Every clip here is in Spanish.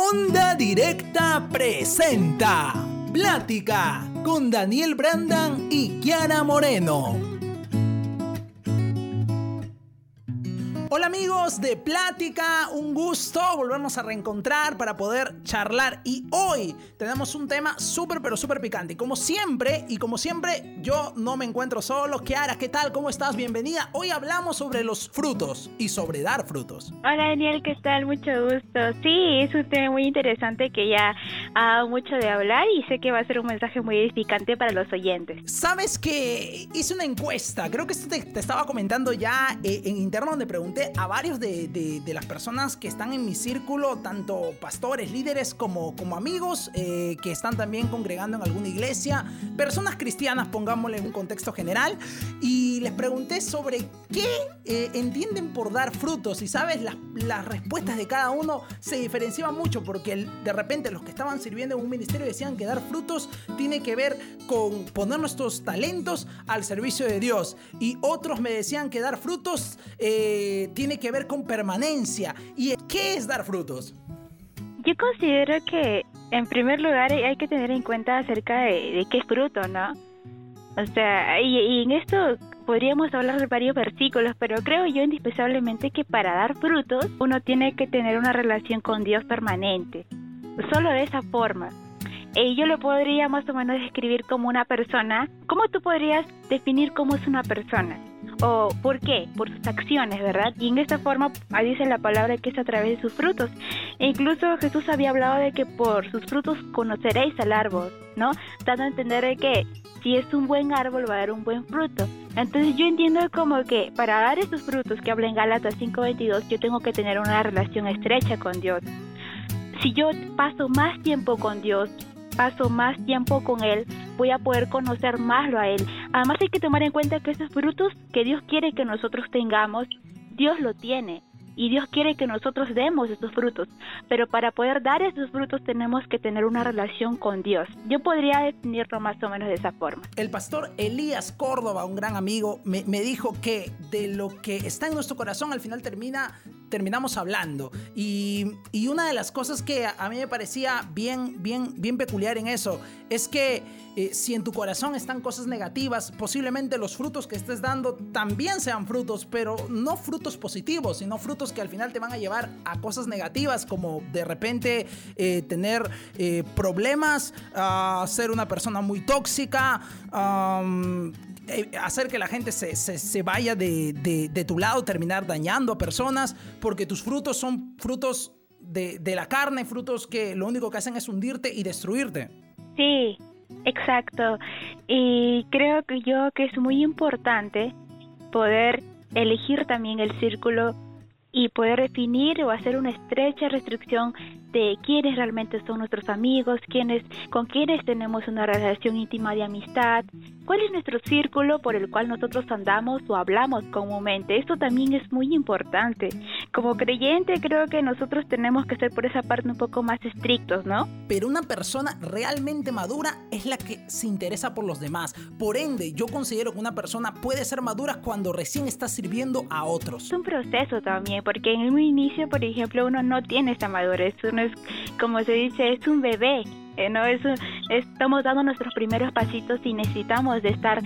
Onda Directa presenta Plática con Daniel Brandan y Kiara Moreno. Amigos de Plática, un gusto volvernos a reencontrar para poder charlar y hoy tenemos un tema súper pero súper picante. Como siempre y como siempre yo no me encuentro solo. Kiara, ¿qué tal? ¿Cómo estás? Bienvenida. Hoy hablamos sobre los frutos y sobre dar frutos. Hola Daniel, ¿qué tal? Mucho gusto. Sí, es un tema muy interesante que ya ha dado mucho de hablar y sé que va a ser un mensaje muy edificante para los oyentes. Sabes que hice una encuesta, creo que esto te, estaba comentando ya eh, en interno donde pregunté a varios de, las personas que están en mi círculo, tanto pastores, líderes como, como amigos, eh, que están también congregando en alguna iglesia, personas cristianas, pongámosle en un contexto general, y les pregunté sobre qué eh, entienden por dar frutos. Y sabes, las, las respuestas de cada uno se diferenciaban mucho, porque de repente los que estaban sirviendo en un ministerio decían que dar frutos tiene que ver con poner nuestros talentos al servicio de Dios. Y otros me decían que dar frutos... Eh, tiene que ver con permanencia. ¿Y qué es dar frutos? Yo considero que en primer lugar hay que tener en cuenta acerca de, qué fruto, ¿no? O sea, y, en esto podríamos hablar de varios versículos, pero creo yo indispensablemente que para dar frutos uno tiene que tener una relación con Dios permanente. Solo de esa forma. Y yo lo podría más o menos describir como una persona. ¿Cómo tú podrías definir cómo es una persona? ¿O por qué? Por sus acciones, ¿verdad? Y en esta forma dice la palabra que es a través de sus frutos. E incluso Jesús había hablado de que por sus frutos conoceréis al árbol, ¿no? Dando a entender que si es un buen árbol va a dar un buen fruto. Entonces yo entiendo como que para dar esos frutos que habla en Gálatas 5:22 yo tengo que tener una relación estrecha con Dios. Si yo paso más tiempo con Dios, paso más tiempo con Él, voy a poder conocer más a Él. Además hay que tomar en cuenta que esos frutos que Dios quiere que nosotros tengamos, Dios lo tiene y Dios quiere que nosotros demos esos frutos, pero para poder dar esos frutos tenemos que tener una relación con Dios. Yo podría definirlo más o menos de esa forma. El pastor Elías Córdoba, un gran amigo, me, dijo que de lo que está en nuestro corazón al final termina terminamos hablando. Y, y, una de las cosas que a mí me parecía bien, bien, bien peculiar en eso es que eh, si en tu corazón están cosas negativas, posiblemente los frutos que estés dando también sean frutos, pero no frutos positivos, sino frutos que al final te van a llevar a cosas negativas, como de repente eh, tener eh, problemas, a ser una persona muy tóxica, hacer que la gente se, vaya de, de, tu lado, terminar dañando a personas, porque tus frutos son frutos de, de, la carne, frutos que lo único que hacen es hundirte y destruirte. Sí, Exacto. Y creo que yo que es muy importante poder elegir también el círculo y poder definir o hacer una estrecha restricción de quiénes realmente son nuestros amigos, quiénes, con quiénes tenemos una relación íntima de amistad, cuál es nuestro círculo por el cual nosotros andamos o hablamos comúnmente. Esto también es muy importante. Como creyente creo que nosotros tenemos que ser por esa parte un poco más estrictos, ¿no? Pero una persona realmente madura es la que se interesa por los demás. Por ende, yo considero que una persona puede ser madura cuando recién está sirviendo a otros. Es un proceso también, porque en un inicio, por ejemplo, uno no tiene esa madurez, uno es, como se dice, es un bebé eh, ¿no? Es, estamos dando nuestros primeros pasitos y necesitamos de estar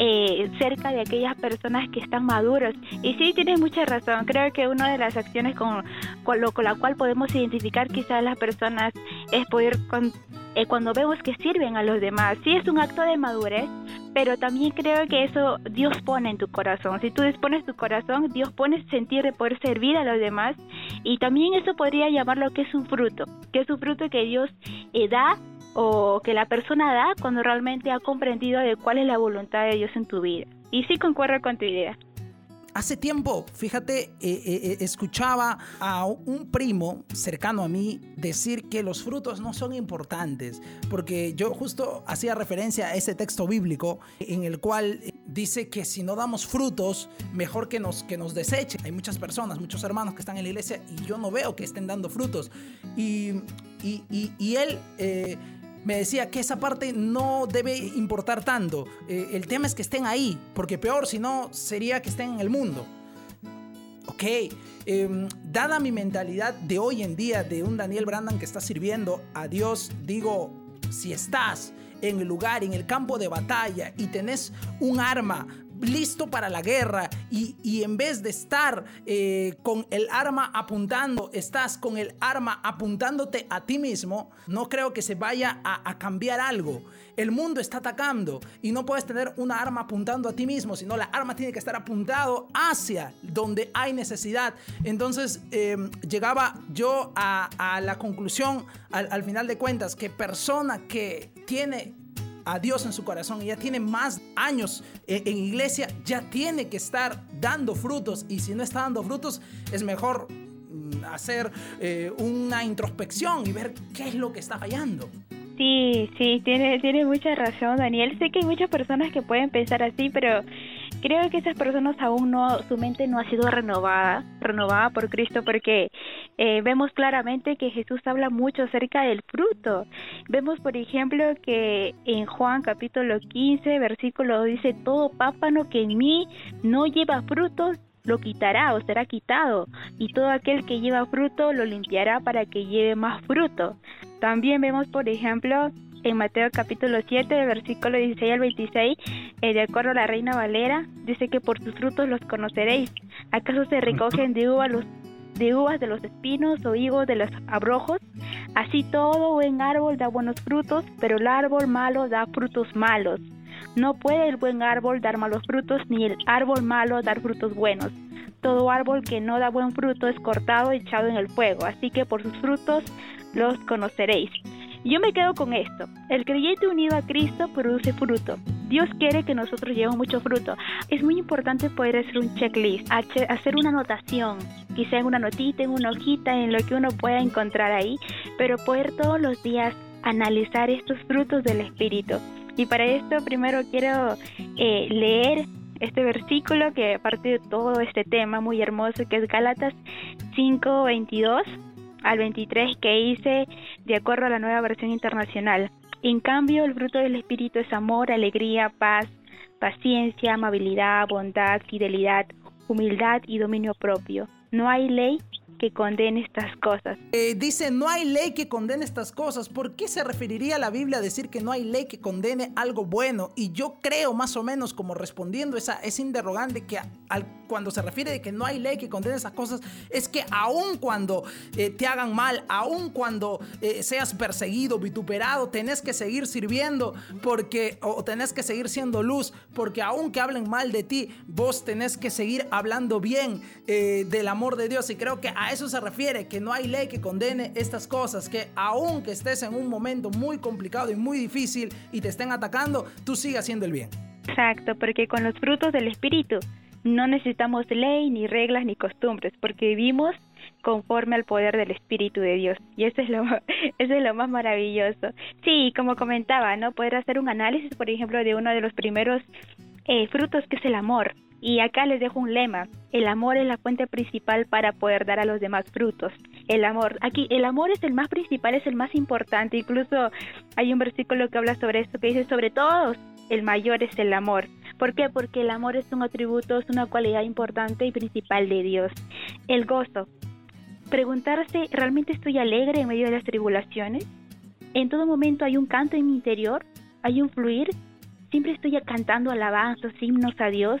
eh, cerca de aquellas personas que están maduros. Y sí, tienes mucha razón. Creo que una de las acciones con, con, lo, con la cual podemos identificar quizás las personas es poder, eh, cuando vemos que sirven a los demás. Sí, es un acto de madurez, pero también creo que eso Dios pone en tu corazón. Si tú dispones tu corazón, Dios pone sentir de poder servir a los demás y también eso podría llamarlo que es un fruto, que es un fruto que Dios da o que la persona da cuando realmente ha comprendido de cuál es la voluntad de Dios en tu vida. Y sí concuerdo con tu idea. Hace tiempo, fíjate, eh, eh, eh, escuchaba a un primo cercano a mí decir que los frutos no son importantes, porque yo justo hacía referencia a ese texto bíblico en el cual dice que si no damos frutos, mejor que nos, que nos desechen. Hay muchas personas, muchos hermanos que están en la iglesia y yo no veo que estén dando frutos. Y, y, él me decía que esa parte no debe importar tanto. Eh, el tema es que estén ahí, porque peor si no sería que estén en el mundo. Ok, em, dada mi mentalidad de hoy en día de un Daniel Brandan que está sirviendo a Dios, digo, si estás en el lugar, en el campo de batalla y tenés un arma listo para la guerra y, en vez de estar eh, con el arma apuntando, estás con el arma apuntándote a ti mismo, no creo que se vaya a, a cambiar algo. El mundo está atacando y no puedes tener una arma apuntando a ti mismo, sino la arma tiene que estar apuntado hacia donde hay necesidad. Entonces em, llegaba yo a, la conclusión al, al final de cuentas que persona que tiene a Dios en su corazón y ya tiene más años en, iglesia, ya tiene que estar dando frutos. Y si no está dando frutos, es mejor mm, hacer eh, una introspección y ver qué es lo que está fallando. Sí, sí, tiene, tiene mucha razón, Daniel. Sé que hay muchas personas que pueden pensar así, pero creo que esas personas aún no, su mente no ha sido renovada, renovada por Cristo, porque eh, vemos claramente que Jesús habla mucho acerca del fruto. Vemos, por ejemplo, que en Juan capítulo 15, versículo dice, todo pápano que en mí no lleva frutos, lo quitará o será quitado, y todo aquel que lleva fruto lo limpiará para que lleve más fruto. También vemos, por ejemplo, en Mateo capítulo 7, versículo 16 al 26, eh, de acuerdo a la Reina Valera, dice que por sus frutos los conoceréis. ¿Acaso se recogen de uvas los de uvas de los espinos o higos de los abrojos? Así todo buen árbol da buenos frutos, pero el árbol malo da frutos malos. No puede el buen árbol dar malos frutos, ni el árbol malo dar frutos buenos. Todo árbol que no da buen fruto es cortado y echado en el fuego, así que por sus frutos los conoceréis. Yo me quedo con esto. El creyente unido a Cristo produce fruto. Dios quiere que nosotros llevemos mucho fruto. Es muy importante poder hacer un checklist, hacer una anotación, quizá en una notita, en una hojita, en lo que uno pueda encontrar ahí, pero poder todos los días analizar estos frutos del Espíritu. Y para esto primero quiero eh, leer este versículo que aparte de todo este tema muy hermoso que es Gálatas 5:22 al 23 que hice de acuerdo a la nueva versión internacional. En cambio, el fruto del Espíritu es amor, alegría, paz, paciencia, amabilidad, bondad, fidelidad, humildad y dominio propio. No hay ley que condene estas cosas. Eh, dice, no hay ley que condene estas cosas. ¿Por qué se referiría la Biblia a decir que no hay ley que condene algo bueno? Y yo creo más o menos como respondiendo esa, ese interrogante que al, cuando se refiere de que no hay ley que condene esas cosas, es que aun cuando eh, te hagan mal, aun cuando eh, seas perseguido, vituperado, tenés que seguir sirviendo porque, o tenés que seguir siendo luz, porque aun que hablen mal de ti, vos tenés que seguir hablando bien del amor de Dios. Y creo que a eso se refiere, que no hay ley que condene estas cosas, que aunque estés en un momento muy complicado y muy difícil y te estén atacando, tú sigas haciendo el bien. Exacto, porque con los frutos del Espíritu no necesitamos ley, ni reglas, ni costumbres, porque vivimos conforme al poder del Espíritu de Dios. Y eso es lo, eso es lo más maravilloso. Sí, como comentaba, ¿no? Poder hacer un análisis, por ejemplo, de uno de los primeros eh, frutos que es el amor. Y acá les dejo un lema. El amor es la fuente principal para poder dar a los demás frutos. El amor. Aquí el amor es el más principal, es el más importante. Incluso hay un versículo que habla sobre esto que dice sobre todos, el mayor es el amor. ¿Por qué? Porque el amor es un atributo, es una cualidad importante y principal de Dios. El gozo. Preguntarse, ¿realmente estoy alegre en medio de las tribulaciones? En todo momento hay un canto en mi interior, hay un fluir, siempre estoy cantando alabanzas, himnos a Dios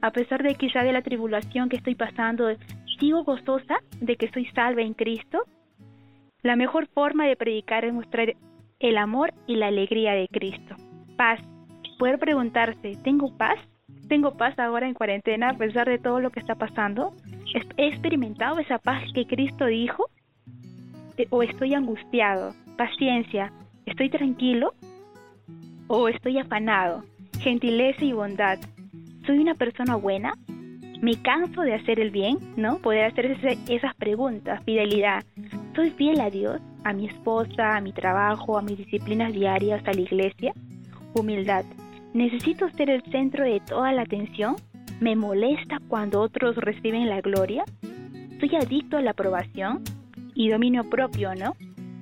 a pesar de quizá de la tribulación que estoy pasando, sigo gozosa de que soy salva en Cristo. La mejor forma de predicar es mostrar el amor y la alegría de Cristo. Paz. Poder preguntarse, ¿tengo paz? ¿Tengo paz ahora en cuarentena a pesar de todo lo que está pasando? ¿He experimentado esa paz que Cristo dijo? Eh, ¿O estoy angustiado? Paciencia. ¿Estoy tranquilo? ¿O estoy afanado? Gentileza y bondad ¿soy una persona buena? ¿Me canso de hacer el bien? ¿No? Poder hacer esas preguntas, fidelidad. ¿Soy fiel a Dios, a mi esposa, a mi trabajo, a mis disciplinas diarias, a la iglesia? Humildad. ¿Necesito ser el centro de toda la atención? ¿Me molesta cuando otros reciben la gloria? ¿Soy adicto a la aprobación? Y dominio propio, ¿no?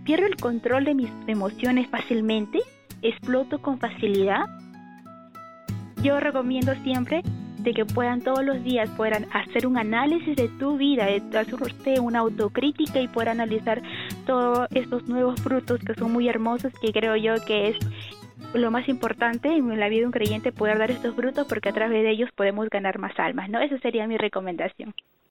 ¿Pierdo el control de mis emociones fácilmente? ¿Exploto con facilidad? Yo recomiendo siempre de que puedan todos los días puedan hacer un análisis de tu vida, de hacer una autocrítica y poder analizar todos estos nuevos frutos que son muy hermosos, que creo yo que es lo más importante en la vida de un creyente poder dar estos frutos porque a través de ellos podemos ganar más almas, ¿no? Esa sería mi recomendación.